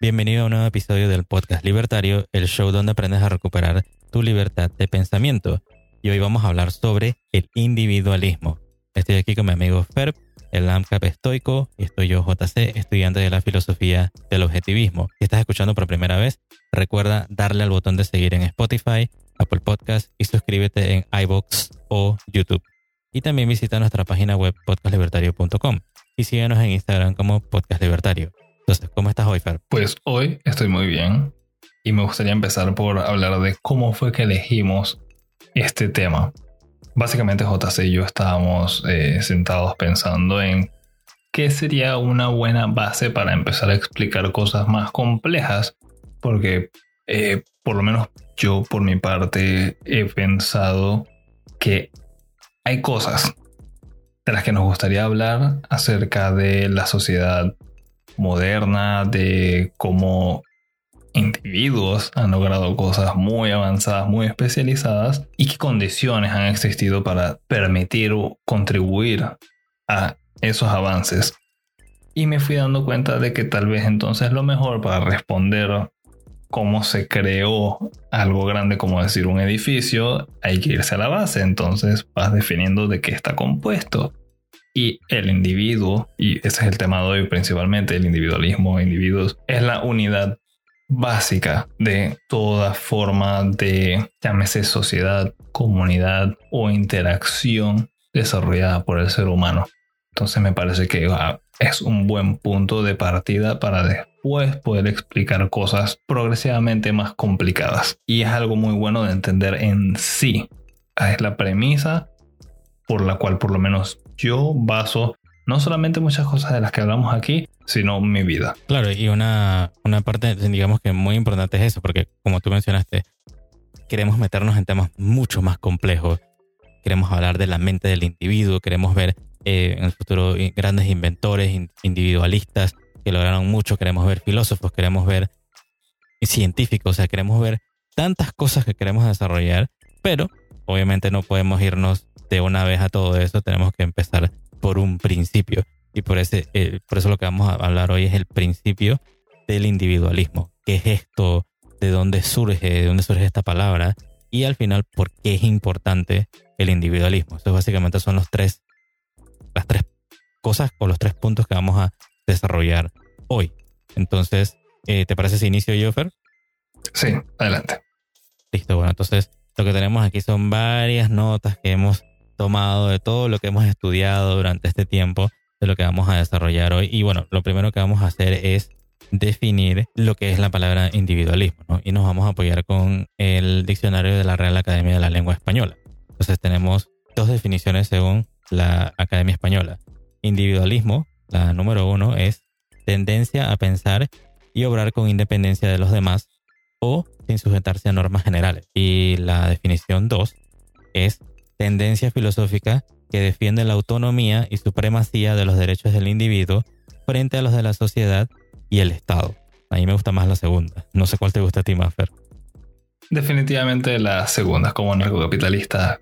Bienvenido a un nuevo episodio del podcast Libertario, el show donde aprendes a recuperar tu libertad de pensamiento. Y hoy vamos a hablar sobre el individualismo. Estoy aquí con mi amigo Ferb, el AMCAP estoico, y estoy yo, JC, estudiante de la filosofía del objetivismo. Si estás escuchando por primera vez, recuerda darle al botón de seguir en Spotify, Apple Podcast y suscríbete en iBox o YouTube. Y también visita nuestra página web podcastlibertario.com y síguenos en Instagram como Podcast Libertario. Entonces, ¿cómo estás hoy, Fer? Pues hoy estoy muy bien y me gustaría empezar por hablar de cómo fue que elegimos este tema. Básicamente JC y yo estábamos eh, sentados pensando en qué sería una buena base para empezar a explicar cosas más complejas, porque eh, por lo menos yo por mi parte he pensado que hay cosas de las que nos gustaría hablar acerca de la sociedad moderna, de cómo individuos han logrado cosas muy avanzadas, muy especializadas y qué condiciones han existido para permitir o contribuir a esos avances. Y me fui dando cuenta de que tal vez entonces lo mejor para responder cómo se creó algo grande como decir un edificio, hay que irse a la base. Entonces vas definiendo de qué está compuesto. Y el individuo, y ese es el tema de hoy principalmente, el individualismo, individuos, es la unidad básica de toda forma de, llámese sociedad, comunidad o interacción desarrollada por el ser humano. Entonces me parece que ah, es un buen punto de partida para después poder explicar cosas progresivamente más complicadas. Y es algo muy bueno de entender en sí. Es la premisa por la cual por lo menos yo baso no solamente muchas cosas de las que hablamos aquí, sino mi vida. Claro, y una, una parte, digamos que muy importante es eso, porque como tú mencionaste, queremos meternos en temas mucho más complejos. Queremos hablar de la mente del individuo, queremos ver eh, en el futuro grandes inventores, individualistas que lograron mucho, queremos ver filósofos, queremos ver científicos, o sea, queremos ver tantas cosas que queremos desarrollar, pero obviamente no podemos irnos de una vez a todo eso, tenemos que empezar por un principio. Y por, ese, eh, por eso lo que vamos a hablar hoy es el principio del individualismo. ¿Qué es esto? ¿De dónde surge? ¿De dónde surge esta palabra? Y al final, ¿por qué es importante el individualismo? Estos básicamente son los tres, las tres cosas o los tres puntos que vamos a desarrollar hoy. Entonces, eh, ¿te parece ese inicio, Joffer? Sí, adelante. Listo, bueno, entonces lo que tenemos aquí son varias notas que hemos tomado de todo lo que hemos estudiado durante este tiempo, de lo que vamos a desarrollar hoy. Y bueno, lo primero que vamos a hacer es definir lo que es la palabra individualismo, ¿no? Y nos vamos a apoyar con el diccionario de la Real Academia de la Lengua Española. Entonces tenemos dos definiciones según la Academia Española. Individualismo, la número uno, es tendencia a pensar y obrar con independencia de los demás o sin sujetarse a normas generales. Y la definición dos es tendencia filosófica que defiende la autonomía y supremacía de los derechos del individuo frente a los de la sociedad y el Estado. A mí me gusta más la segunda. No sé cuál te gusta a ti más, Fer. Definitivamente la segunda. Como narcocapitalista,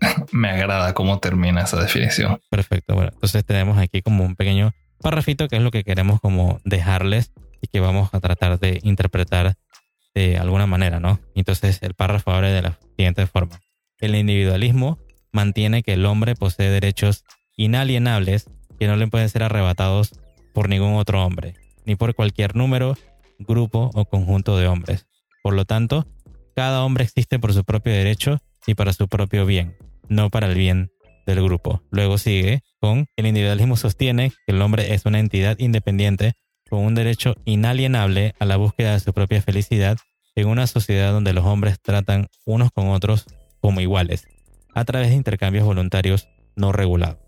me agrada cómo termina esa definición. Perfecto. Bueno, entonces tenemos aquí como un pequeño parrafito que es lo que queremos como dejarles y que vamos a tratar de interpretar de alguna manera, ¿no? Entonces el párrafo abre de la siguiente forma. El individualismo mantiene que el hombre posee derechos inalienables que no le pueden ser arrebatados por ningún otro hombre, ni por cualquier número, grupo o conjunto de hombres. Por lo tanto, cada hombre existe por su propio derecho y para su propio bien, no para el bien del grupo. Luego sigue con el individualismo sostiene que el hombre es una entidad independiente con un derecho inalienable a la búsqueda de su propia felicidad en una sociedad donde los hombres tratan unos con otros como iguales a través de intercambios voluntarios no regulados.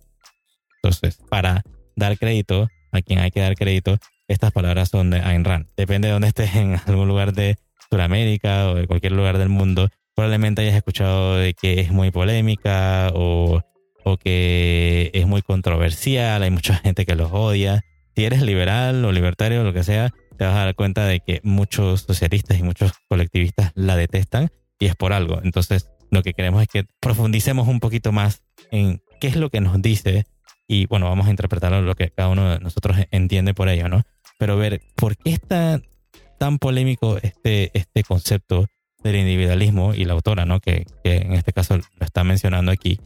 Entonces, para dar crédito a quien hay que dar crédito, estas palabras son de Ayn Rand. Depende de dónde estés en algún lugar de Sudamérica o de cualquier lugar del mundo, probablemente hayas escuchado de que es muy polémica o, o que es muy controversial, hay mucha gente que los odia. Si eres liberal o libertario o lo que sea, te vas a dar cuenta de que muchos socialistas y muchos colectivistas la detestan y es por algo. Entonces, lo que queremos es que profundicemos un poquito más en qué es lo que nos dice y bueno, vamos a interpretarlo lo que cada uno de nosotros entiende por ello, ¿no? pero ver por qué está tan polémico este, este concepto del individualismo y la autora, ¿no? Que, que en este caso lo está mencionando aquí.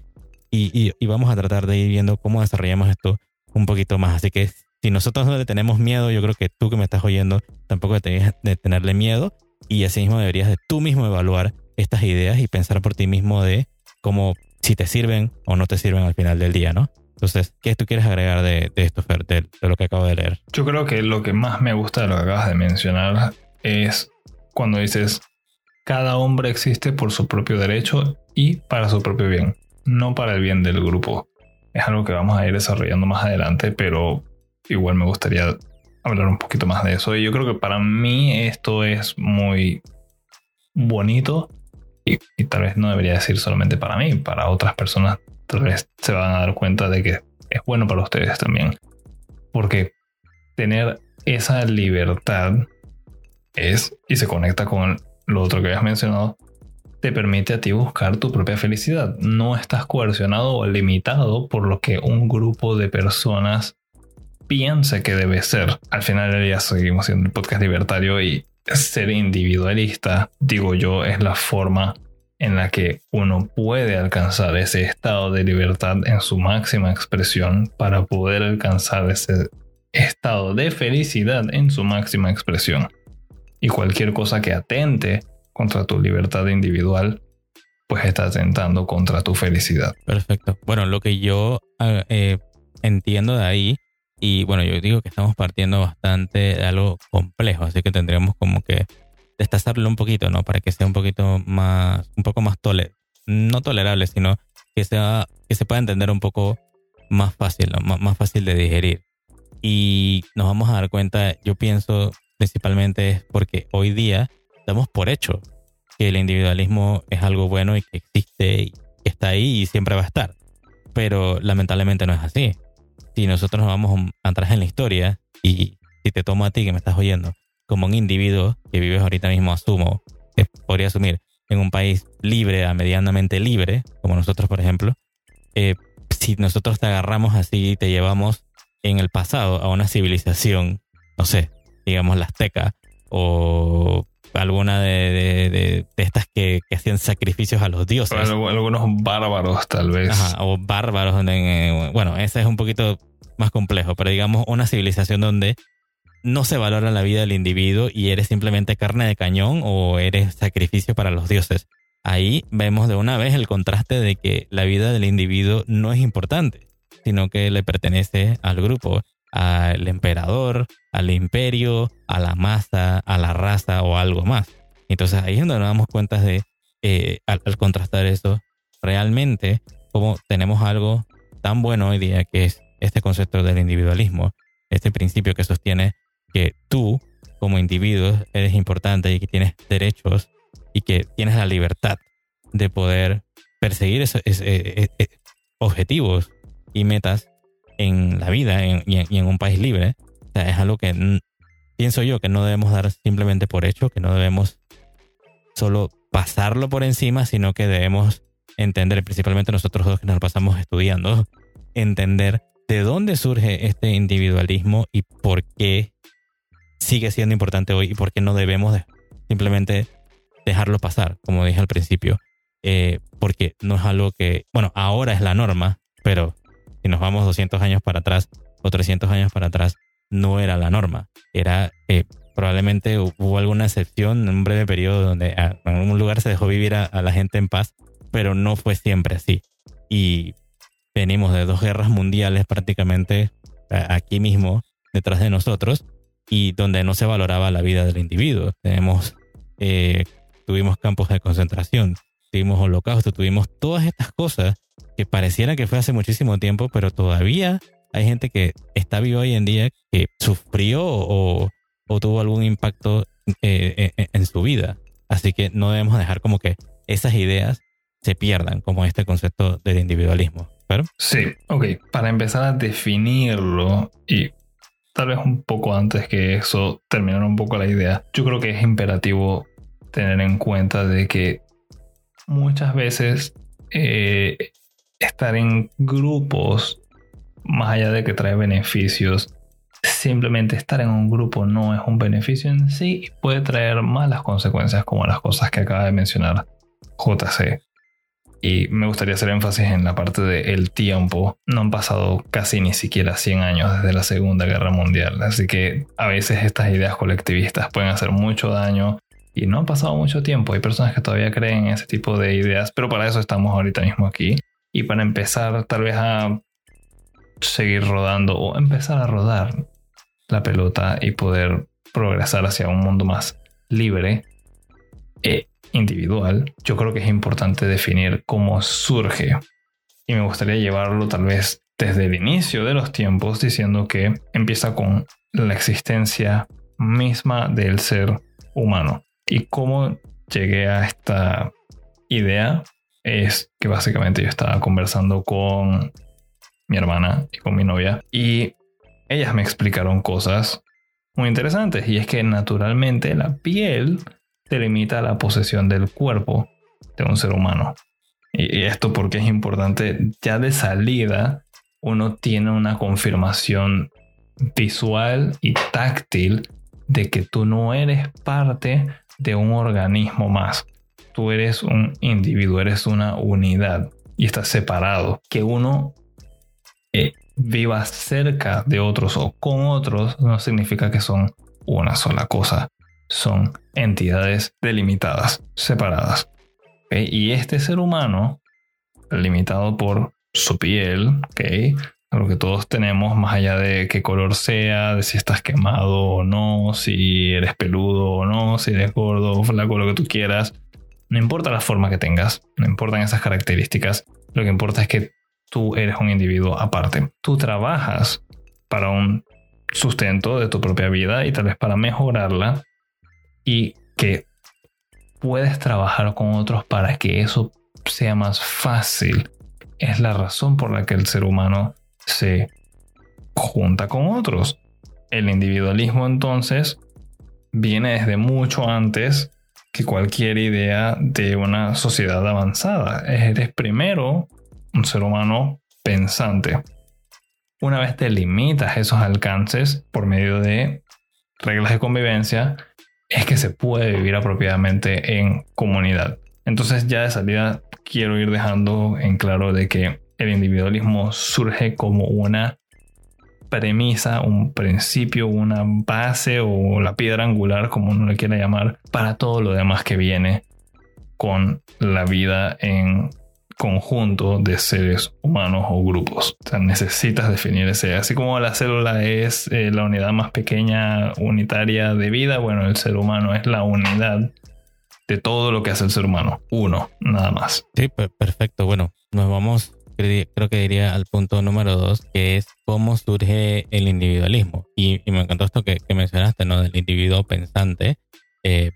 Y, y, vamos a tratar de ir viendo cómo desarrollamos esto un poquito más. Así que si nosotros no le tenemos miedo, yo creo que tú que me estás oyendo tampoco deberías de tenerle miedo y así mismo deberías de tú mismo evaluar estas ideas y pensar por ti mismo de cómo si te sirven o no te sirven al final del día, ¿no? Entonces, ¿qué tú quieres agregar de, esto, Fer, de, lo que acabo de leer? Yo creo que lo que más me gusta de lo que acabas de mencionar es cuando dices, cada hombre existe por su propio derecho y para su propio bien, no para el bien del grupo. Es algo que vamos a ir desarrollando más adelante, pero igual me gustaría hablar un poquito más de eso. Y yo creo que para mí esto es muy bonito y, tal vez no debería decir solamente para mí, para otras personas tal vez se van a dar cuenta de que es bueno para ustedes también. Porque tener esa libertad es, y se conecta con lo otro que habías mencionado, te permite a ti buscar tu propia felicidad. No estás coercionado o limitado por lo que un grupo de personas piensa que debe ser. Al final ya seguimos siendo el podcast libertario y ser individualista, digo yo, es la forma en la que uno puede alcanzar ese estado de libertad en su máxima expresión para poder alcanzar ese estado de felicidad en su máxima expresión. Y cualquier cosa que atente contra tu libertad individual, pues está atentando contra tu felicidad. Perfecto. Bueno, lo que yo ah, eh, entiendo de ahí, y bueno, yo digo que estamos partiendo bastante de algo complejo, así que tendríamos como que destazarlo un poquito, ¿no? Para que sea un poquito más, un poco más tolerable, no tolerable, sino que sea, que se pueda entender un poco más fácil, ¿no? más, fácil de digerir. Y nos vamos a dar cuenta, yo pienso principalmente es porque hoy día damos por hecho que el individualismo es algo bueno y que existe y que está ahí y siempre va a estar. Pero lamentablemente no es así. Si nosotros nos vamos atrás en la historia y si te tomo a ti que me estás oyendo como un individuo que vives ahorita mismo, asumo, que podría asumir en un país libre a medianamente libre, como nosotros, por ejemplo, eh, si nosotros te agarramos así y te llevamos en el pasado a una civilización, no sé, digamos la azteca o alguna de, estas que, hacían sacrificios a los dioses. algunos bárbaros, tal vez. o bárbaros. bueno, ese es un poquito más complejo, pero digamos una civilización donde no se valora la vida del individuo y eres simplemente carne de cañón o eres sacrificio para los dioses. Ahí vemos de una vez el contraste de que la vida del individuo no es importante, sino que le pertenece al grupo, al emperador, al imperio, a la masa, a la raza o algo más. Entonces ahí es donde nos damos cuenta de, eh, al, contrastar eso, realmente como tenemos algo tan bueno hoy día que es este concepto del individualismo, este principio que sostiene que tú como individuo eres importante y que tienes derechos y que tienes la libertad de poder perseguir esos, eh, eh, objetivos y metas en la vida y, en, un país libre. O sea, es algo que pienso yo que no debemos dar simplemente por hecho, que no debemos solo pasarlo por encima, sino que debemos entender, principalmente nosotros dos que nos pasamos estudiando, entender de dónde surge este individualismo y por qué sigue siendo importante hoy y por qué no debemos simplemente dejarlo pasar, como dije al principio, eh, porque no es algo que, bueno, ahora es la norma, pero si nos vamos 200 años para atrás o 300 años para atrás, no era la norma. Era eh, probablemente hubo alguna excepción en un breve periodo donde en algún lugar se dejó vivir a, la gente en paz, pero no fue siempre así. Y venimos de dos guerras mundiales prácticamente aquí mismo detrás de nosotros y donde no se valoraba la vida del individuo. Tenemos, eh, tuvimos campos de concentración, tuvimos holocausto, tuvimos todas estas cosas que pareciera que fue hace muchísimo tiempo, pero todavía hay gente que está viva hoy en día que sufrió o, o tuvo algún impacto eh, en, su vida. Así que no debemos dejar como que esas ideas se pierdan, como este concepto del individualismo. ¿Pero? Sí, ok. Para empezar a definirlo y tal vez un poco antes que eso, terminar un poco la idea, yo creo que es imperativo tener en cuenta de que muchas veces eh, estar en grupos, más allá de que trae beneficios, simplemente estar en un grupo no es un beneficio en sí y puede traer malas consecuencias como las cosas que acaba de mencionar JC. Y me gustaría hacer énfasis en la parte del tiempo. No han pasado casi ni siquiera 100 años desde la Segunda Guerra Mundial. Así que a veces estas ideas colectivistas pueden hacer mucho daño. Y no ha pasado mucho tiempo. Hay personas que todavía creen en ese tipo de ideas. Pero para eso estamos ahorita mismo aquí. Y para empezar tal vez a seguir rodando o empezar a rodar la pelota y poder progresar hacia un mundo más libre. Eh, individual, yo creo que es importante definir cómo surge. Y me gustaría llevarlo tal vez desde el inicio de los tiempos diciendo que empieza con la existencia misma del ser humano. Y cómo llegué a esta idea es que básicamente yo estaba conversando con mi hermana y con mi novia y ellas me explicaron cosas muy interesantes y es que naturalmente la piel limita la posesión del cuerpo de un ser humano. Y esto porque es importante, ya de salida uno tiene una confirmación visual y táctil de que tú no eres parte de un organismo más. Tú eres un individuo, eres una unidad y estás separado. Que uno eh, viva cerca de otros o con otros no significa que son una sola cosa son entidades delimitadas, separadas. Y este ser humano, limitado por su piel, ¿okay? Lo que todos tenemos, más allá de qué color sea, de si estás quemado o no, si eres peludo o no, si eres gordo o flaco, lo que tú quieras. No importa la forma que tengas, no importan esas características, lo que importa es que tú eres un individuo aparte. Tú trabajas para un sustento de tu propia vida y tal vez para mejorarla y que puedes trabajar con otros para que eso sea más fácil. Es la razón por la que el ser humano se junta con otros. El individualismo entonces viene desde mucho antes que cualquier idea de una sociedad avanzada. Eres primero un ser humano pensante. Una vez te limitas esos alcances por medio de reglas de convivencia, es que se puede vivir apropiadamente en comunidad. Entonces ya de salida quiero ir dejando en claro de que el individualismo surge como una premisa, un principio, una base o la piedra angular, como uno le quiera llamar, para todo lo demás que viene con la vida en conjunto de seres humanos o grupos. O sea, necesitas definir ese. Así como la célula es eh, la unidad más pequeña unitaria de vida, bueno, el ser humano es la unidad de todo lo que hace el ser humano. Uno, nada más. Sí, perfecto. Bueno, nos vamos, creo que diría al punto número dos, que es cómo surge el individualismo. Y, me encantó esto que, mencionaste, ¿no? Del individuo pensante. Eh,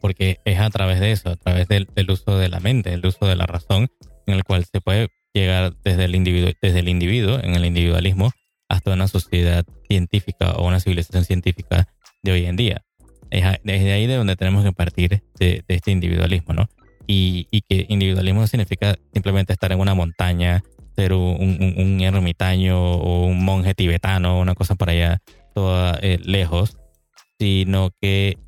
porque es a través de eso, a través del, uso de la mente, el uso de la razón, en el cual se puede llegar desde el individuo, desde el individuo en el individualismo hasta una sociedad científica o una civilización científica de hoy en día. Es desde ahí de donde tenemos que partir de, este individualismo, ¿no? Y, que individualismo significa simplemente estar en una montaña, ser un, ermitaño o un monje tibetano, una cosa por allá, toda eh, lejos, sino que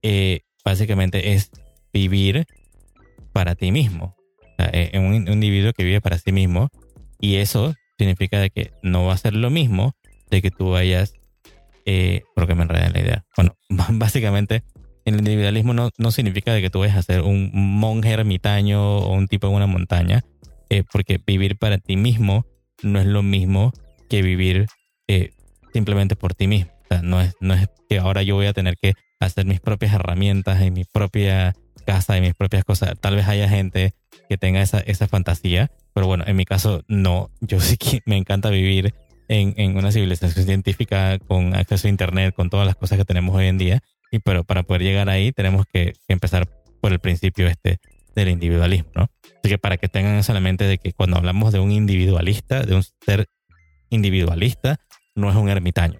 eh, básicamente es vivir para ti mismo, eh, en un, individuo que vive para sí mismo y eso significa de que no va a ser lo mismo de que tú vayas, eh, porque me enredé en la idea. Bueno, básicamente el individualismo no, no, significa de que tú vayas a ser un monje ermitaño o un tipo en una montaña, eh, porque vivir para ti mismo no es lo mismo que vivir eh, simplemente por ti mismo. O sea, no es, no es que ahora yo voy a tener que hacer mis propias herramientas en mi propia casa y mis propias cosas. Tal vez haya gente que tenga esa, esa fantasía, pero bueno, en mi caso no. Yo sí que me encanta vivir en, en, una civilización científica con acceso a Internet, con todas las cosas que tenemos hoy en día. Y pero para poder llegar ahí tenemos que, empezar por el principio este del individualismo, ¿no? Así que para que tengan esa mente de que cuando hablamos de un individualista, de un ser individualista, no es un ermitaño.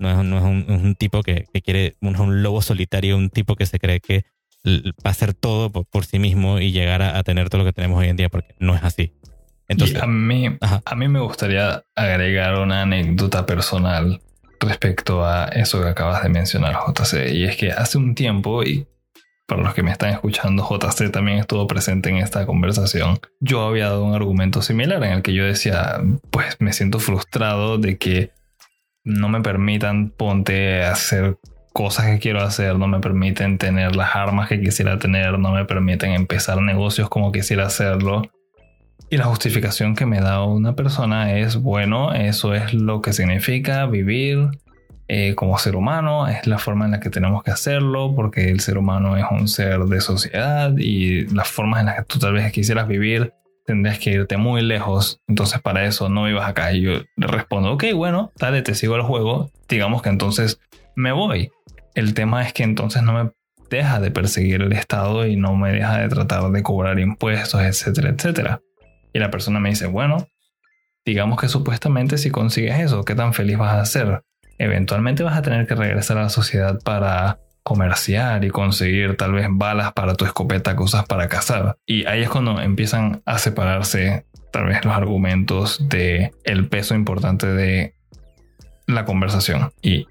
No es, no es un, un, tipo que, que quiere, no es un lobo solitario, un tipo que se cree que va a hacer todo por, sí mismo y llegar a, tener todo lo que tenemos hoy en día, porque no es así. Entonces, a, mí, a mí me gustaría agregar una anécdota personal respecto a eso que acabas de mencionar, JC. Y es que hace un tiempo, y para los que me están escuchando, JC también estuvo presente en esta conversación, yo había dado un argumento similar en el que yo decía, pues me siento frustrado de que no me permitan ponte a hacer cosas que quiero hacer, no me permiten tener las armas que quisiera tener, no me permiten empezar negocios como quisiera hacerlo. Y la justificación que me da una persona es, bueno, eso es lo que significa vivir eh, como ser humano, es la forma en la que tenemos que hacerlo, porque el ser humano es un ser de sociedad y las formas en las que tú tal vez quisieras vivir tendrías que irte muy lejos. Entonces para eso no ibas acá. Y yo le respondo, ok, bueno, dale, te sigo el juego. Digamos que entonces me voy. El tema es que entonces no me deja de perseguir el Estado y no me deja de tratar de cobrar impuestos, etcétera, etcétera. Y la persona me dice, bueno, digamos que supuestamente si consigues eso, ¿qué tan feliz vas a ser? Eventualmente vas a tener que regresar a la sociedad para comerciar y conseguir tal vez balas para tu escopeta usas para cazar. Y ahí es cuando empiezan a separarse tal vez los argumentos de el peso importante de la conversación. Y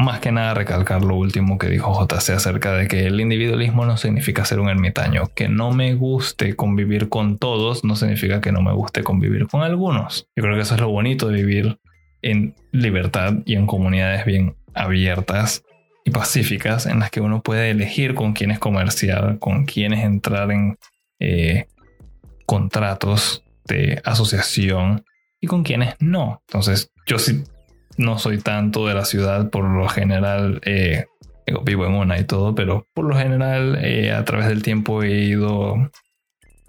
más que nada recalcar lo último que dijo JC acerca de que el individualismo no significa ser un ermitaño. Que no me guste convivir con todos no significa que no me guste convivir con algunos. Yo creo que eso es lo bonito de vivir en libertad y en comunidades bien abiertas y pacíficas en las que uno puede elegir con quiénes comerciar, con quiénes entrar en eh, contratos de asociación y con quiénes no. Entonces, yo sí no soy tanto de la ciudad, por lo general eh, vivo en una y todo, pero por lo general eh, a través del tiempo he ido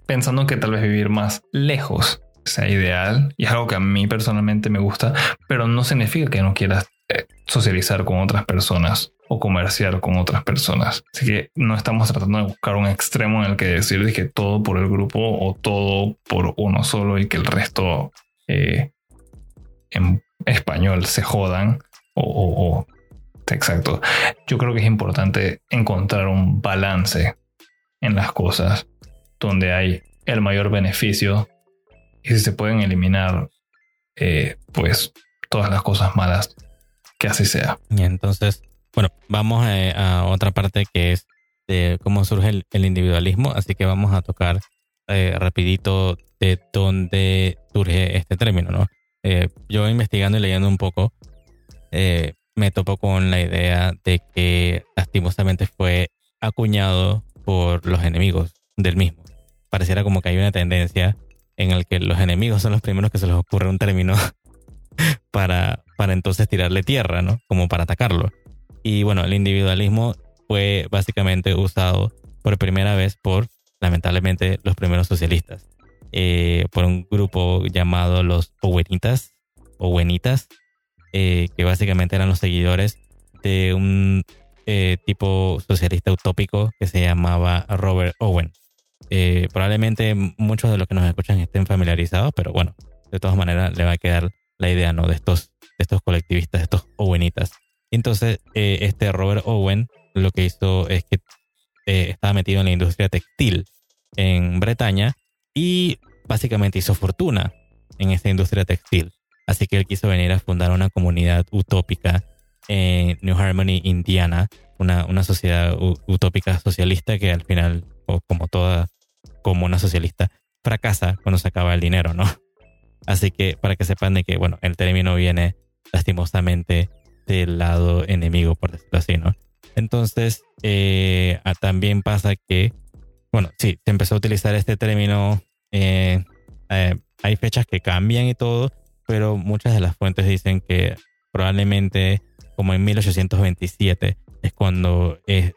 pensando que tal vez vivir más lejos sea ideal y es algo que a mí personalmente me gusta, pero no significa que no quieras eh, socializar con otras personas o comerciar con otras personas. Así que no estamos tratando de buscar un extremo en el que decir que todo por el grupo o todo por uno solo y que el resto en español se jodan o, exacto. Yo creo que es importante encontrar un balance en las cosas donde hay el mayor beneficio y si se pueden eliminar eh, pues todas las cosas malas que así sea. Y entonces, bueno, vamos a, otra parte que es de cómo surge el, individualismo, así que vamos a tocar eh, rapidito de dónde surge este término, ¿no? Eh, yo investigando y leyendo un poco, eh, me topo con la idea de que lastimosamente fue acuñado por los enemigos del mismo. Pareciera como que hay una tendencia en el que los enemigos son los primeros que se les ocurre un término para, para entonces tirarle tierra, ¿no? Como para atacarlo. Y bueno, el individualismo fue básicamente usado por primera vez por, lamentablemente, los primeros socialistas. Eh, por un grupo llamado los Owenitas, Owenitas eh, que básicamente eran los seguidores de un eh, tipo socialista utópico que se llamaba Robert Owen. probablemente muchos de los que nos escuchan estén familiarizados, pero bueno, de todas maneras le va a quedar la idea ¿no? de, estos, de estos colectivistas, de estos Owenitas. Entonces, este Robert Owen lo que hizo es que estaba metido en la industria textil en Bretaña y básicamente hizo fortuna en esta industria textil. Así que él quiso venir a fundar una comunidad utópica en New Harmony, Indiana, una, una sociedad utópica socialista que al final, como toda comuna socialista, fracasa cuando se acaba el dinero, ¿no? Así que para que sepan de que, bueno, el término viene lastimosamente del lado enemigo, por decirlo así, ¿no? Entonces, eh, también pasa que, bueno, sí, se empezó a utilizar este término eh, eh, hay fechas que cambian y todo, pero muchas de las fuentes dicen que probablemente como en 1827 es cuando se,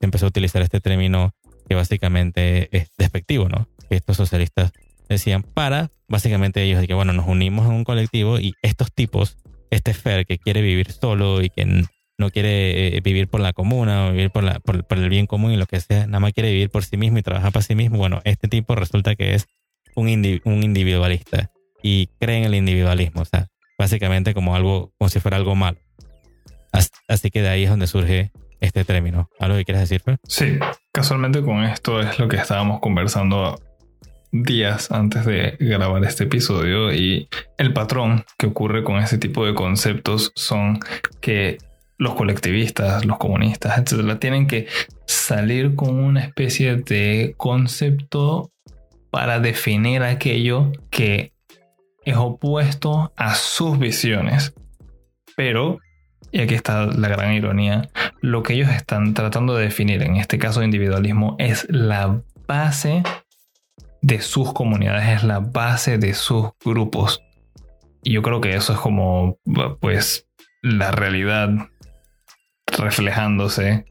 empezó a utilizar este término que básicamente es despectivo, ¿no? Que estos socialistas decían para, básicamente ellos de que, bueno, nos unimos en un colectivo y estos tipos, este Fer que quiere vivir solo y que no quiere eh, vivir por la comuna o vivir por, la, por, el bien común y lo que sea, nada más quiere vivir por sí mismo y trabajar para sí mismo. Bueno, este tipo resulta que es un, un individualista y cree en el individualismo, o sea, básicamente como algo, como si fuera algo malo. Así que de ahí es donde surge este término. ¿Algo que quieres decir, Fer? Sí, casualmente con esto es lo que estábamos conversando días antes de grabar este episodio y el patrón que ocurre con ese tipo de conceptos son que los colectivistas, los comunistas, etcétera, tienen que salir con una especie de concepto para definir aquello que es opuesto a sus visiones. Pero, y aquí está la gran ironía, lo que ellos están tratando de definir, en este caso de individualismo, es la base de sus comunidades, es la base de sus grupos. Y yo creo que eso es como, pues, la realidad reflejándose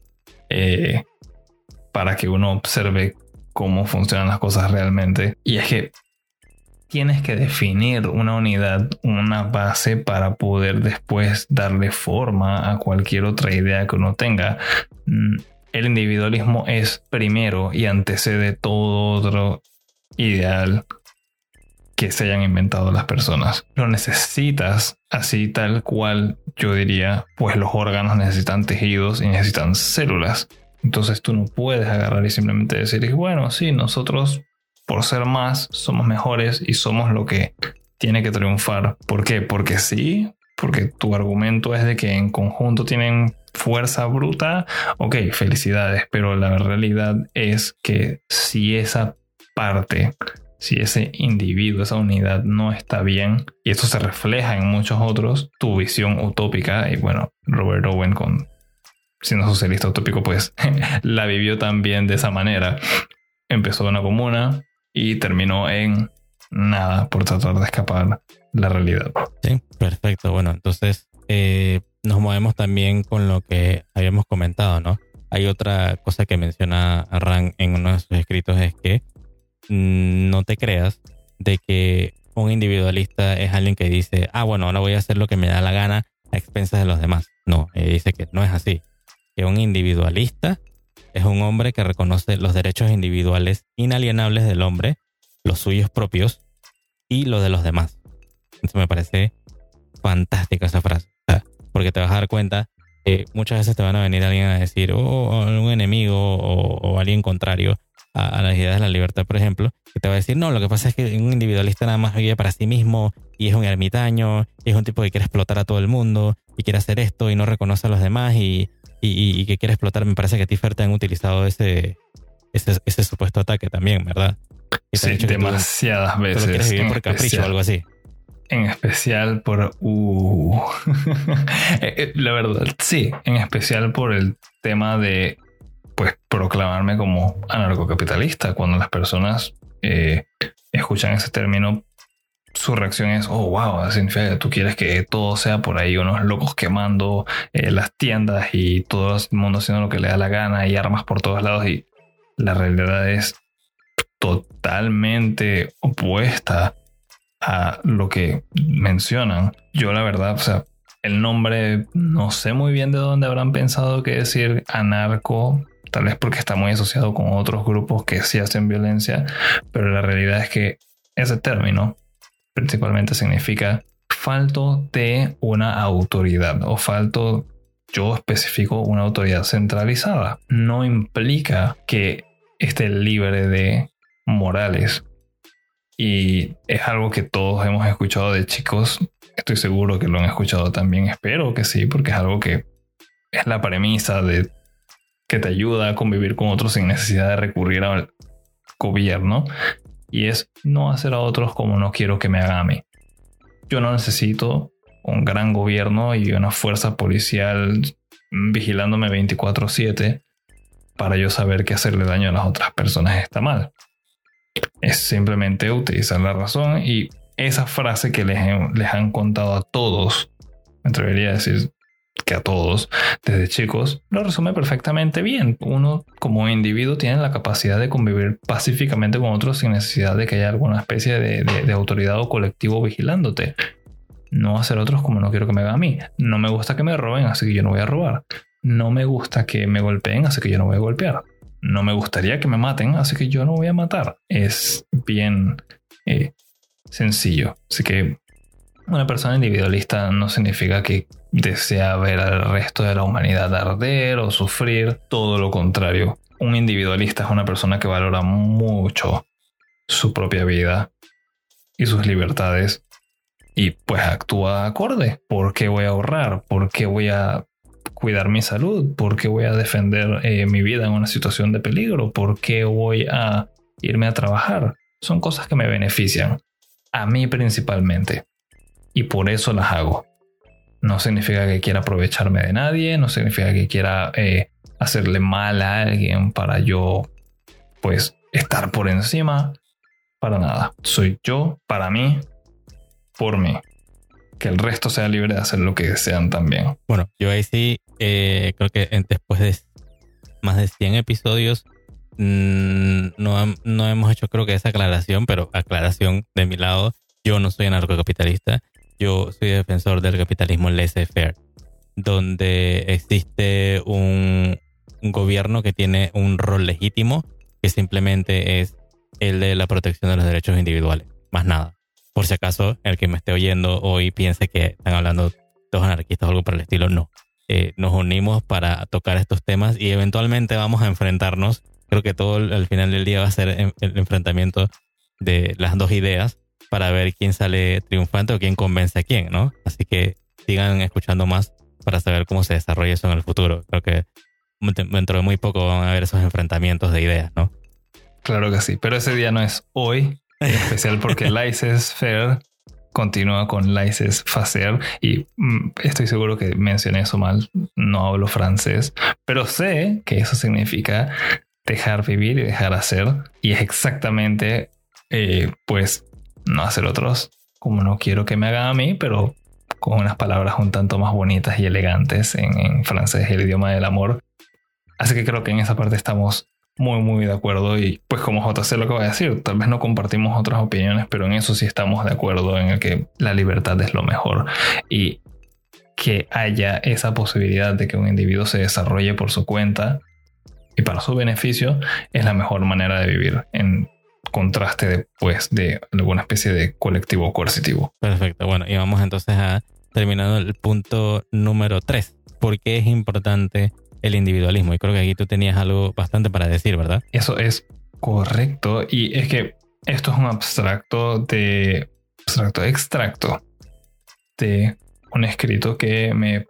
eh, para que uno observe cómo funcionan las cosas realmente. Y es que tienes que definir una unidad, una base para poder después darle forma a cualquier otra idea que uno tenga. Mm, el individualismo es primero y antecede todo otro ideal que se hayan inventado las personas. Lo necesitas así tal cual yo diría, pues los órganos necesitan tejidos y necesitan células. Entonces tú no puedes agarrar y simplemente decir, bueno, sí, nosotros por ser más somos mejores y somos lo que tiene que triunfar. ¿Por qué? Porque sí, porque tu argumento es de que en conjunto tienen fuerza bruta. Ok, felicidades, pero la realidad es que si esa parte si ese individuo, esa unidad no está bien, y esto se refleja en muchos otros, tu visión utópica, y bueno, Robert Owen siendo socialista utópico, pues la vivió también de esa manera. Empezó en una comuna y terminó en nada por tratar de escapar la realidad. Sí, perfecto. Bueno, entonces eh, nos movemos también con lo que habíamos comentado, ¿no? Hay otra cosa que menciona Ran en uno de sus escritos, es que no te creas de que un individualista es alguien que dice, ah, bueno, ahora voy a hacer lo que me da la gana a expensas de los demás. No, dice que no es así. Que un individualista es un hombre que reconoce los derechos individuales inalienables del hombre, los suyos propios y los de los demás. Entonces me parece fantástica esa frase. porque te vas a dar cuenta que muchas veces te van a venir alguien a decir, oh, un enemigo o alguien contrario a, las ideas de la libertad, por ejemplo, que te va a decir, no, lo que pasa es que un individualista nada más vive para sí mismo y es un ermitaño, y es un tipo que quiere explotar a todo el mundo y quiere hacer esto y no reconoce a los demás y, y, que quiere explotar. Me parece que a ti, Fer, te han utilizado ese, ese, ese supuesto ataque también, ¿verdad? sí, demasiadas veces. Tú quieres vivir por capricho o algo así. En especial por... Uh, eh, eh, la verdad, sí, en especial por el tema de pues proclamarme como anarcocapitalista. Cuando las personas eh, escuchan ese término, su reacción es, oh, wow, significa tú quieres que todo sea por ahí, unos locos quemando eh, las tiendas y todo el mundo haciendo lo que le da la gana y armas por todos lados. Y la realidad es totalmente opuesta a lo que mencionan. Yo la verdad, o sea, el nombre no sé muy bien de dónde habrán pensado que decir anarco tal vez porque está muy asociado con otros grupos que sí hacen violencia, pero la realidad es que ese término principalmente significa falto de una autoridad o falto, yo especifico una autoridad centralizada. No implica que esté libre de morales. Y es algo que todos hemos escuchado de chicos. Estoy seguro que lo han escuchado también. Espero que sí, porque es algo que es la premisa de que te ayuda a convivir con otros sin necesidad de recurrir al gobierno y es no hacer a otros como no quiero que me hagan a mí. Yo no necesito un gran gobierno y una fuerza policial vigilándome 24/7 para yo saber que hacerle daño a las otras personas está mal. Es simplemente utilizar la razón y esa frase que les, les han contado a todos, me atrevería a decir que a todos desde chicos, lo resume perfectamente bien. Uno como individuo tiene la capacidad de convivir pacíficamente con otros sin necesidad de que haya alguna especie de, autoridad o colectivo vigilándote. No hacer otros como no quiero que me hagan a mí. No me gusta que me roben, así que yo no voy a robar. No me gusta que me golpeen, así que yo no voy a golpear. No me gustaría que me maten, así que yo no voy a matar. Es bien eh, sencillo. Así que una persona individualista no significa que desea ver al resto de la humanidad arder o sufrir, todo lo contrario. Un individualista es una persona que valora mucho su propia vida y sus libertades y pues actúa acorde. ¿Por qué voy a ahorrar? ¿Por qué voy a cuidar mi salud? ¿Por qué voy a defender eh, mi vida en una situación de peligro? ¿Por qué voy a irme a trabajar? Son cosas que me benefician. A mí principalmente. Y por eso las hago. No significa que quiera aprovecharme de nadie, no significa que quiera eh, hacerle mal a alguien para yo, pues, estar por encima. Para nada. Soy yo, para mí, por mí. Que el resto sea libre de hacer lo que desean también. Bueno, yo ahí sí, eh, creo que después de más de 100 episodios, mm, no, no hemos hecho creo que esa aclaración, pero aclaración de mi lado, yo no soy anarcocapitalista, yo soy defensor del capitalismo laissez-faire, donde existe un, gobierno que tiene un rol legítimo, que simplemente es el de la protección de los derechos individuales, más nada. Por si acaso el que me esté oyendo hoy piense que están hablando dos anarquistas o algo por el estilo, no. Eh, nos unimos para tocar estos temas y eventualmente vamos a enfrentarnos. Creo que todo al final del día va a ser el enfrentamiento de las dos ideas para ver quién sale triunfante o quién convence a quién, ¿no? Así que sigan escuchando más para saber cómo se desarrolla eso en el futuro. Creo que dentro de muy poco van a haber esos enfrentamientos de ideas, ¿no? Claro que sí, pero ese día no es hoy, en especial porque Lyses Fair continúa con Lyses Facer y mm, estoy seguro que mencioné eso mal, no hablo francés, pero sé que eso significa dejar vivir y dejar hacer y es exactamente eh, pues no hacer otros como no quiero que me hagan a mí, pero con unas palabras un tanto más bonitas y elegantes en, francés, el idioma del amor. Así que creo que en esa parte estamos muy, muy de acuerdo. Y pues como JC lo que va a decir, tal vez no compartimos otras opiniones, pero en eso sí estamos de acuerdo, en el que la libertad es lo mejor. Y que haya esa posibilidad de que un individuo se desarrolle por su cuenta y para su beneficio es la mejor manera de vivir en contraste después de alguna especie de colectivo coercitivo. Perfecto, bueno, y vamos entonces a terminar el punto número 3. ¿Por qué es importante el individualismo? Y creo que aquí tú tenías algo bastante para decir, ¿verdad? Eso es correcto. Y es que esto es un abstracto de. abstracto extracto de un escrito que me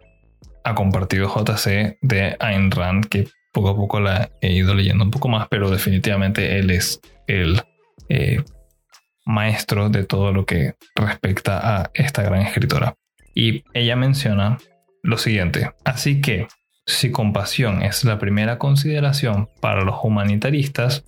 ha compartido JC de Ayn Rand, que poco a poco la he ido leyendo un poco más, pero definitivamente él es el eh, maestro de todo lo que respecta a esta gran escritora. Y ella menciona lo siguiente, así que si compasión es la primera consideración para los humanitaristas,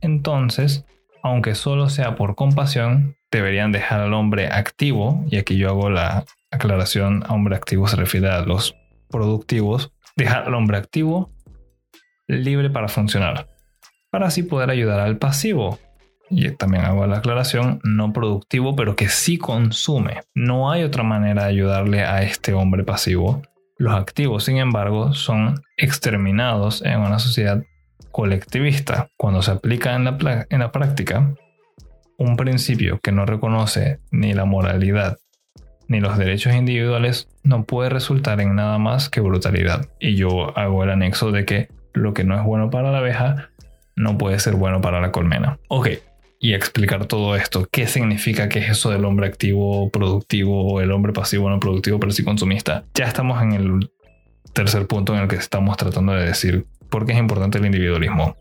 entonces, aunque solo sea por compasión, deberían dejar al hombre activo, y aquí yo hago la aclaración, hombre activo se refiere a los productivos, dejar al hombre activo libre para funcionar, para así poder ayudar al pasivo, y también hago la aclaración, no productivo, pero que sí consume. No hay otra manera de ayudarle a este hombre pasivo. Los activos, sin embargo, son exterminados en una sociedad colectivista. Cuando se aplica en la, práctica, un principio que no reconoce ni la moralidad ni los derechos individuales no puede resultar en nada más que brutalidad. Y yo hago el anexo de que lo que no es bueno para la abeja no puede ser bueno para la colmena. Ok, y explicar todo esto. ¿Qué significa que es eso del hombre activo productivo o el hombre pasivo no productivo pero sí consumista? Ya estamos en el tercer punto en el que estamos tratando de decir por qué es importante el individualismo.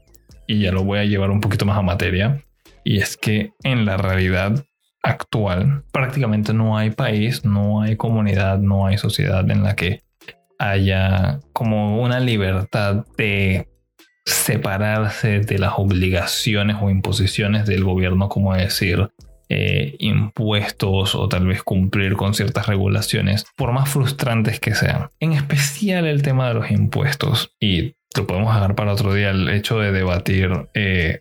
Y ya lo voy a llevar un poquito más a materia. Y es que en la realidad actual prácticamente no hay país, no hay comunidad, no hay sociedad en la que haya como una libertad de separarse de las obligaciones o imposiciones del gobierno, como decir, eh, impuestos o tal vez cumplir con ciertas regulaciones, por más frustrantes que sean. En especial el tema de los impuestos. Y lo podemos dejar para otro día, el hecho de debatir eh,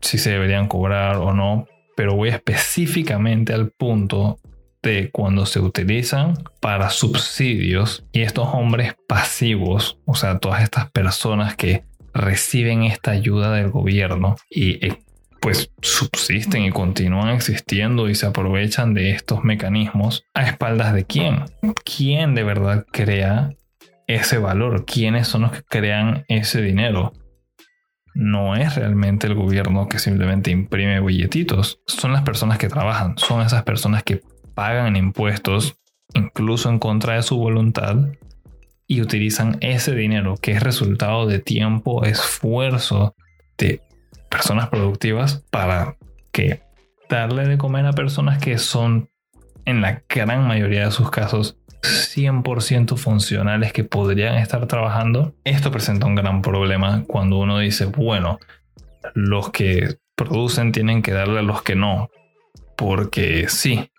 si se deberían cobrar o no. Pero voy específicamente al punto de cuando se utilizan para subsidios y estos hombres pasivos, o sea, todas estas personas que reciben esta ayuda del gobierno y eh, pues subsisten y continúan existiendo y se aprovechan de estos mecanismos a espaldas de quién? ¿Quién de verdad crea ese valor? ¿Quiénes son los que crean ese dinero? no es realmente el gobierno que simplemente imprime billetitos, son las personas que trabajan, son esas personas que pagan impuestos, incluso en contra de su voluntad, y utilizan ese dinero que es resultado de tiempo, esfuerzo de personas productivas para que darle de comer a personas que son en la gran mayoría de sus casos 100% funcionales que podrían estar trabajando, esto presenta un gran problema cuando uno dice, bueno, los que producen tienen que darle a los que no, porque sí,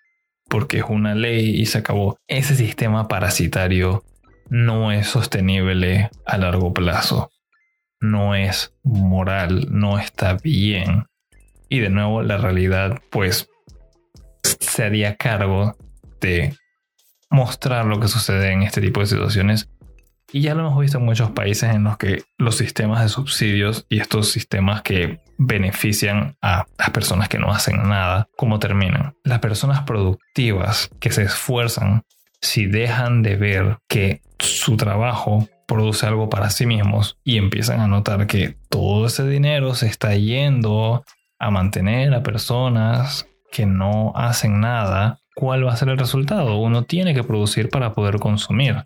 porque es una ley y se acabó. Ese sistema parasitario no es sostenible a largo plazo, no es moral, no está bien. Y de nuevo la realidad pues se haría cargo de mostrar lo que sucede en este tipo de situaciones. Y ya lo hemos visto en muchos países en los que los sistemas de subsidios y estos sistemas que benefician a las personas que no hacen nada, ¿cómo terminan? Las personas productivas que se esfuerzan, si dejan de ver que su trabajo produce algo para sí mismos y empiezan a notar que todo ese dinero se está yendo a mantener a personas que no hacen nada, ¿cuál va a ser el resultado? Uno tiene que producir para poder consumir.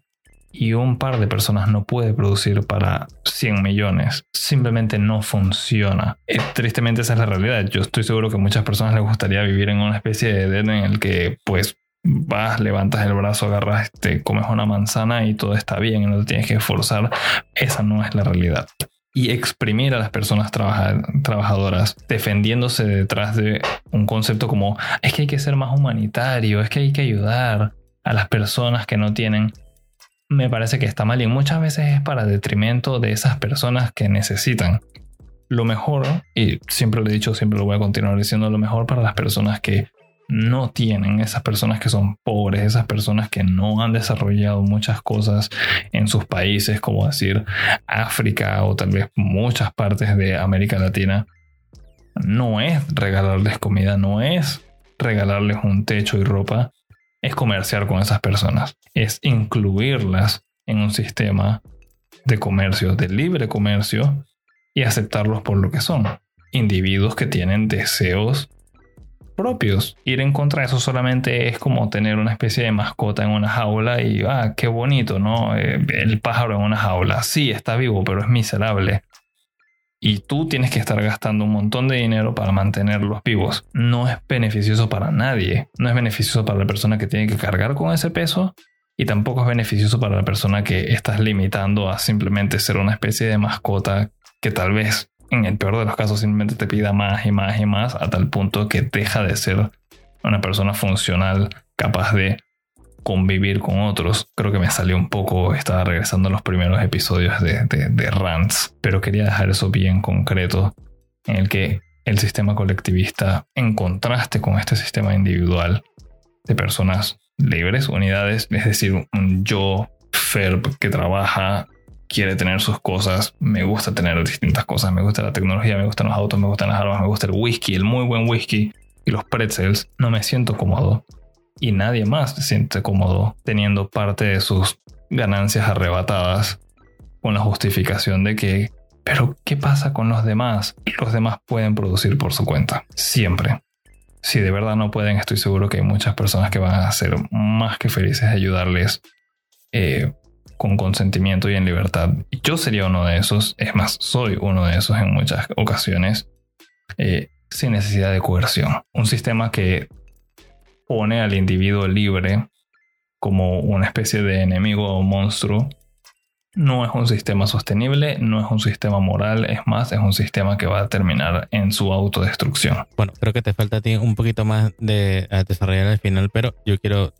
Y un par de personas no puede producir para 100 millones. Simplemente no funciona. Eh, tristemente esa es la realidad. Yo estoy seguro que muchas personas les gustaría vivir en una especie de Edén en el que pues vas, levantas el brazo, agarras, te comes una manzana y todo está bien no te tienes que esforzar. Esa no es la realidad y exprimir a las personas trabajadoras, defendiéndose detrás de un concepto como es que hay que ser más humanitario, es que hay que ayudar a las personas que no tienen, me parece que está mal y muchas veces es para detrimento de esas personas que necesitan. Lo mejor, y siempre lo he dicho, siempre lo voy a continuar diciendo, lo mejor para las personas que no tienen, esas personas que son pobres, esas personas que no han desarrollado muchas cosas en sus países, como decir África o tal vez muchas partes de América Latina, no es regalarles comida, no es regalarles un techo y ropa, es comerciar con esas personas, es incluirlas en un sistema de comercio, de libre comercio, y aceptarlos por lo que son. Individuos que tienen deseos propios. Ir en contra de eso solamente es como tener una especie de mascota en una jaula y, ah, qué bonito, ¿no? Eh, el pájaro en una jaula. Sí, está vivo, pero es miserable. Y tú tienes que estar gastando un montón de dinero para mantenerlos vivos. No es beneficioso para nadie. No es beneficioso para la persona que tiene que cargar con ese peso. Y tampoco es beneficioso para la persona que estás limitando a simplemente ser una especie de mascota que tal vez en el peor de los casos simplemente te pida más y más y más a tal punto que deja de ser una persona funcional capaz de convivir con otros. Creo que me salió un poco, estaba regresando a los primeros episodios de, de, Rants, pero quería dejar eso bien concreto, en el que el sistema colectivista, en contraste con este sistema individual de personas libres, unidades, es decir, un yo, Ferb, que trabaja quiere tener sus cosas, me gusta tener distintas cosas, me gusta la tecnología, me gustan los autos, me gustan las armas, me gusta el whisky, el muy buen whisky y los pretzels, no me siento cómodo. Y nadie más se siente cómodo teniendo parte de sus ganancias arrebatadas con la justificación de que, pero ¿qué pasa con los demás? Los demás pueden producir por su cuenta, siempre. Si de verdad no pueden, estoy seguro que hay muchas personas que van a ser más que felices de ayudarles eh, con consentimiento y en libertad. Yo sería uno de esos, es más, soy uno de esos en muchas ocasiones, eh, sin necesidad de coerción. Un sistema que pone al individuo libre como una especie de enemigo o monstruo no es un sistema sostenible, no es un sistema moral, es más, es un sistema que va a terminar en su autodestrucción. Bueno, creo que te falta a ti un poquito más de desarrollar al final, pero yo quiero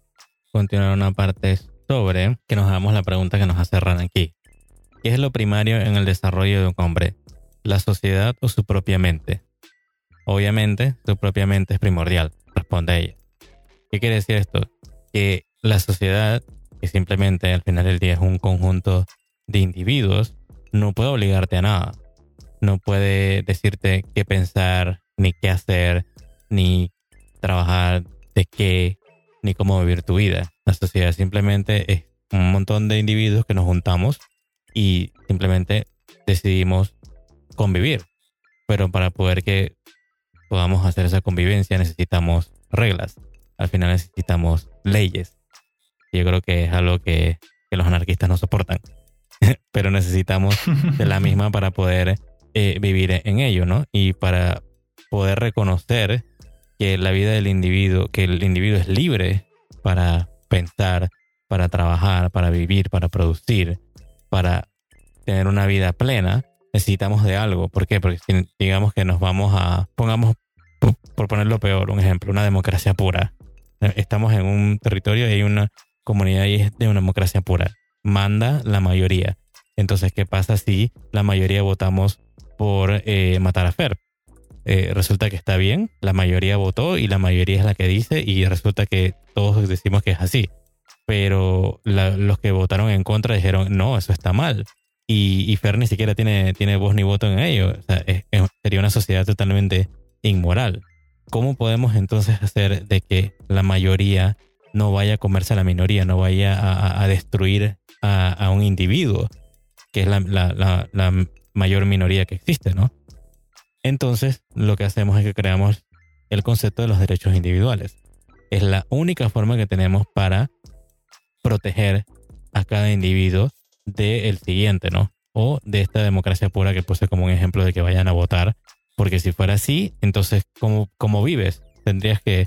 continuar una parte sobre que nos hagamos la pregunta que nos hace Ran aquí. ¿Qué es lo primario en el desarrollo de un hombre? ¿La sociedad o su propia mente? Obviamente, su propia mente es primordial, responde ella. ¿Qué quiere decir esto? Que la sociedad, que simplemente al final del día es un conjunto de individuos, no puede obligarte a nada. No puede decirte qué pensar, ni qué hacer, ni trabajar de qué, ni cómo vivir tu vida. La sociedad simplemente es un montón de individuos que nos juntamos y simplemente decidimos convivir. Pero para poder que podamos hacer esa convivencia necesitamos reglas. Al final necesitamos leyes. Yo creo que es algo que, que los anarquistas no soportan. Pero necesitamos de la misma para poder eh, vivir en ello, ¿no? Y para poder reconocer que la vida del individuo, que el individuo es libre para pensar, para trabajar, para vivir, para producir, para tener una vida plena, necesitamos de algo. ¿Por qué? Porque si digamos que nos vamos a, pongamos, por ponerlo peor, un ejemplo, una democracia pura. Estamos en un territorio y hay una comunidad y es de una democracia pura. Manda la mayoría. Entonces, ¿qué pasa si la mayoría votamos por eh, matar a Fer? Eh, resulta que está bien, la mayoría votó y la mayoría es la que dice y resulta que todos decimos que es así. Pero los que votaron en contra dijeron, no, eso está mal. Y, Fer ni siquiera tiene, tiene voz ni voto en ello. sería una sociedad totalmente inmoral. ¿Cómo podemos entonces hacer de que la mayoría no vaya a comerse a la minoría, no vaya a, destruir a, un individuo, que es la, la mayor minoría que existe, ¿no? Entonces, lo que hacemos es que creamos el concepto de los derechos individuales. Es la única forma que tenemos para proteger a cada individuo del siguiente, ¿no? O de esta democracia pura que puse como un ejemplo de que vayan a votar. Porque si fuera así, entonces, ¿cómo, cómo vives? Tendrías que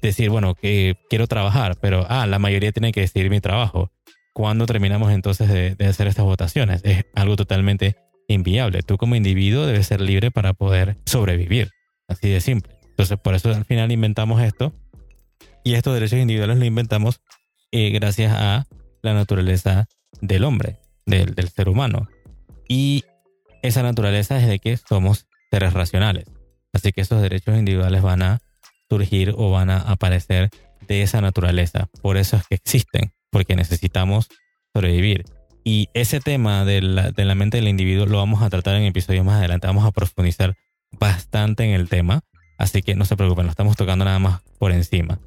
decir, bueno, que quiero trabajar, pero, ah, la mayoría tiene que decidir mi trabajo. ¿Cuándo terminamos entonces de, de hacer estas votaciones? Es algo totalmente inviable. Tú como individuo debes ser libre para poder sobrevivir. Así de simple. Entonces, por eso al final inventamos esto. Y estos derechos individuales los inventamos eh, gracias a la naturaleza del hombre, del, del ser humano. Y esa naturaleza es de que somos seres racionales. Así que esos derechos individuales van a surgir o van a aparecer de esa naturaleza. Por eso es que existen, porque necesitamos sobrevivir. Y ese tema de la, de la mente del individuo lo vamos a tratar en episodios más adelante. Vamos a profundizar bastante en el tema. Así que no se preocupen, lo estamos tocando nada más por encima.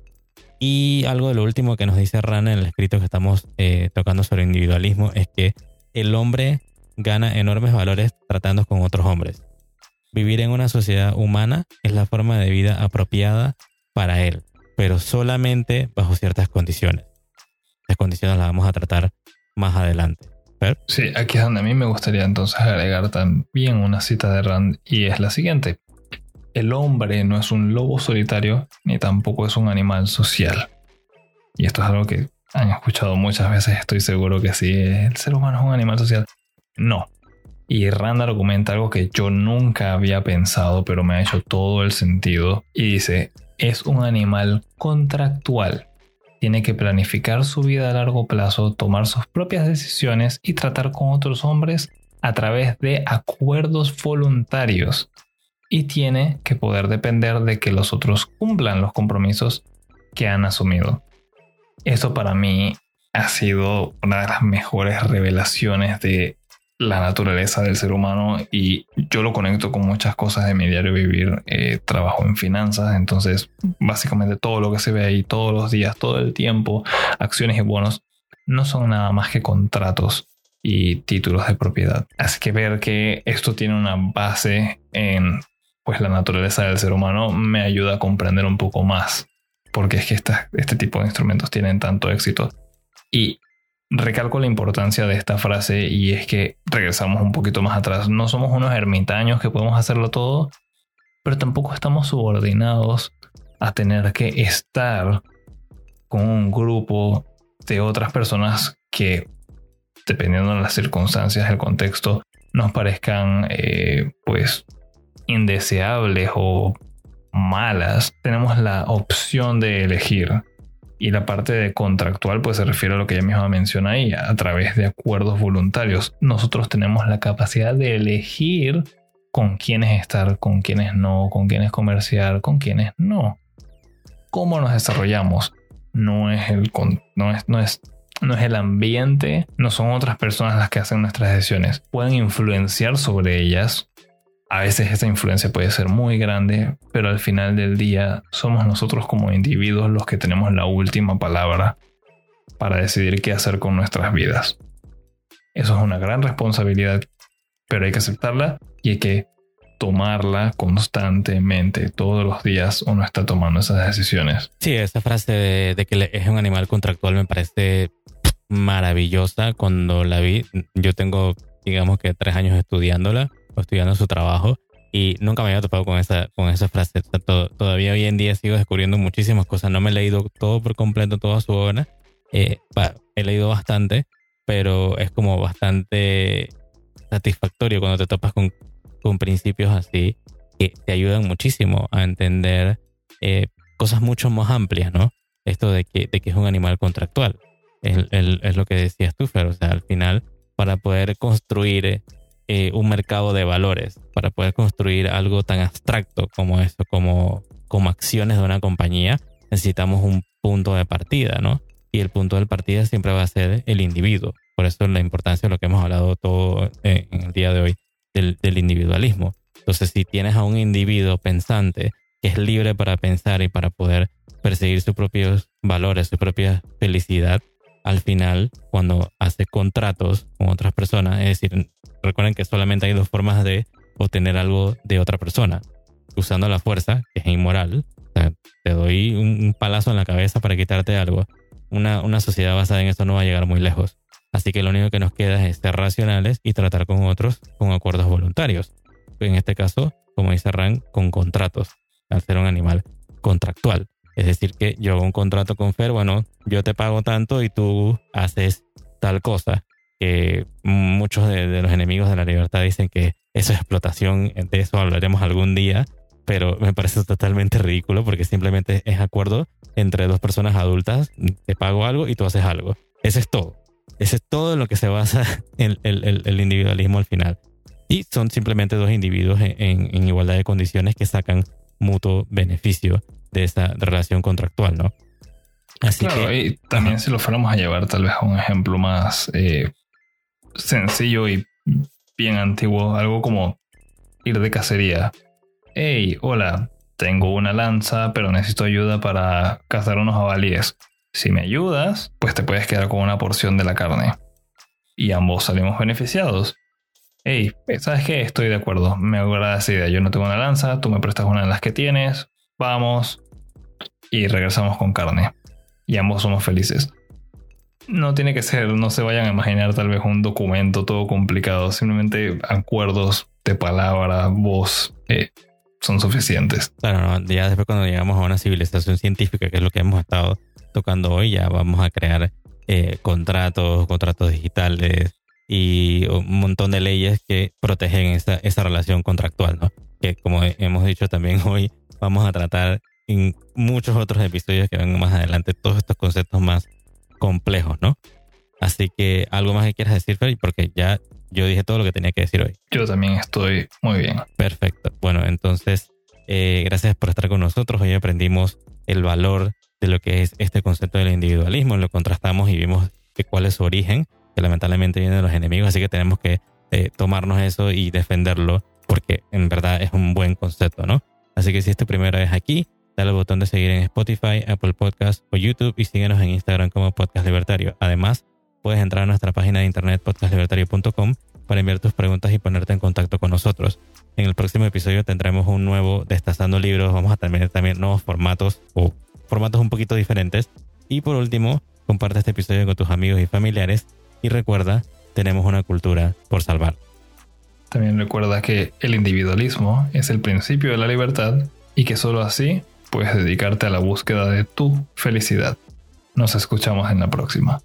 Y algo de lo último que nos dice Rana en el escrito que estamos eh, tocando sobre individualismo es que el hombre gana enormes valores tratando con otros hombres. Vivir en una sociedad humana es la forma de vida apropiada para él, pero solamente bajo ciertas condiciones. Las condiciones las vamos a tratar más adelante. Sí, aquí es donde a mí me gustaría entonces agregar también una cita de Rand y es la siguiente. El hombre no es un lobo solitario ni tampoco es un animal social. Y esto es algo que han escuchado muchas veces, estoy seguro que sí, el ser humano es un animal social. No. Y Rand argumenta algo que yo nunca había pensado, pero me ha hecho todo el sentido. Y dice, es un animal contractual tiene que planificar su vida a largo plazo, tomar sus propias decisiones y tratar con otros hombres a través de acuerdos voluntarios. Y tiene que poder depender de que los otros cumplan los compromisos que han asumido. Esto para mí ha sido una de las mejores revelaciones de la naturaleza del ser humano y yo lo conecto con muchas cosas de mi diario vivir. Eh, trabajo en finanzas, entonces básicamente todo lo que se ve ahí todos los días, todo el tiempo, acciones y bonos, no son nada más que contratos y títulos de propiedad. Así que ver que esto tiene una base en pues la naturaleza del ser humano me ayuda a comprender un poco más porque es que este tipo de instrumentos tienen tanto éxito. Y recalco la importancia de esta frase y es que regresamos un poquito más atrás. No somos unos ermitaños que podemos hacerlo todo, pero tampoco estamos subordinados a tener que estar con un grupo de otras personas que, dependiendo de las circunstancias, el contexto, nos parezcan eh, pues indeseables o malas. Tenemos la opción de elegir y la parte de contractual pues se refiere a lo que ella misma menciona ahí, a través de acuerdos voluntarios. Nosotros tenemos la capacidad de elegir con quiénes estar, con quiénes no, con quiénes comerciar, con quiénes no. ¿Cómo nos desarrollamos? No es el, no es, no es, no es el ambiente, no son otras personas las que hacen nuestras decisiones. Pueden influenciar sobre ellas, a veces esa influencia puede ser muy grande, pero al final del día somos nosotros como individuos los que tenemos la última palabra para decidir qué hacer con nuestras vidas. Eso es una gran responsabilidad pero hay que aceptarla y hay que tomarla constantemente. Todos los días uno está tomando esas decisiones. Sí, esa frase de, que es un animal contractual me parece maravillosa cuando la vi. Yo tengo, digamos que tres años estudiándola estudiando su trabajo y nunca me había topado con esa, con esa frase. todavía hoy en día sigo descubriendo muchísimas cosas. No me he leído todo por completo, toda su obra. Eh, he leído bastante, pero es como bastante satisfactorio cuando te topas con con principios así que te ayudan muchísimo a entender eh, cosas mucho más amplias, ¿no? Esto de que, de que es un animal contractual. Es, es lo que decías tú, Fer. O sea, al final, para poder construir eh, un mercado de valores, para poder construir algo tan abstracto como eso, como, como acciones de una compañía, necesitamos un punto de partida, ¿no? Y el punto de partida siempre va a ser el individuo. Por eso la importancia de lo que hemos hablado todo en el día de hoy del, individualismo. Entonces, si tienes a un individuo pensante que es libre para pensar y para poder perseguir sus propios valores, su propia felicidad, al final, cuando hace contratos con otras personas, es decir, recuerden que solamente hay dos formas de obtener algo de otra persona. Usando la fuerza, que es inmoral, te doy un, palazo en la cabeza para quitarte algo. Una, una sociedad basada en eso no va a llegar muy lejos. Así que lo único que nos queda es ser racionales y tratar con otros con acuerdos voluntarios. En este caso, como dice Ran, con contratos, al ser un animal contractual. Es decir, que yo hago un contrato con Fer, bueno, yo te pago tanto y tú haces tal cosa. Que muchos de, los enemigos de la libertad dicen que eso es explotación, de eso hablaremos algún día, pero me parece totalmente ridículo porque simplemente es acuerdo entre dos personas adultas, te pago algo y tú haces algo. Eso es todo. Ese es todo lo que se basa el, el, individualismo al final. Y son simplemente dos individuos en, igualdad de condiciones que sacan mutuo beneficio de esa relación contractual, ¿no? Así que, y también si lo fuéramos a llevar tal vez a un ejemplo más eh, sencillo y bien antiguo, algo como ir de cacería. Hey, hola, tengo una lanza, pero necesito ayuda para cazar unos jabalíes. Si me ayudas, pues te puedes quedar con una porción de la carne. Y ambos salimos beneficiados. Hey, ¿sabes qué? Estoy de acuerdo. Me agrada esa idea. Yo no tengo una lanza, tú me prestas una de las que tienes. Vamos. Y regresamos con carne. Y ambos somos felices. No tiene que ser, no se vayan a imaginar tal vez un documento todo complicado. Simplemente acuerdos de palabra, voz, eh, son suficientes. Claro, ya después cuando llegamos a una civilización científica, que es lo que hemos estado tocando hoy, ya vamos a crear eh, contratos, contratos digitales y un montón de leyes que protegen esa relación contractual, ¿no? Que como hemos dicho también hoy, vamos a tratar en muchos otros episodios que vengan más adelante todos estos conceptos más complejos, ¿no? Así que algo más que quieras decir, Fer, porque ya yo dije todo lo que tenía que decir hoy. Yo también estoy muy bien. Perfecto. Bueno, entonces, eh, gracias por estar con nosotros. Hoy aprendimos el valor de lo que es este concepto del individualismo, lo contrastamos y vimos que cuál es su origen, que lamentablemente viene de los enemigos, así que tenemos que eh, tomarnos eso y defenderlo porque en verdad es un buen concepto, ¿no? Así que si es tu primera vez aquí, dale al botón de seguir en Spotify, Apple Podcast o YouTube y síguenos en Instagram como Podcast Libertario. Además, puedes entrar a nuestra página de internet podcastlibertario.com para enviar tus preguntas y ponerte en contacto con nosotros. En el próximo episodio tendremos un nuevo Destazando Libros, vamos a tener también nuevos formatos o formatos un poquito diferentes. Y por último, comparte este episodio con tus amigos y familiares y recuerda, tenemos una cultura por salvar. También recuerda que el individualismo es el principio de la libertad y que solo así puedes dedicarte a la búsqueda de tu felicidad. Nos escuchamos en la próxima.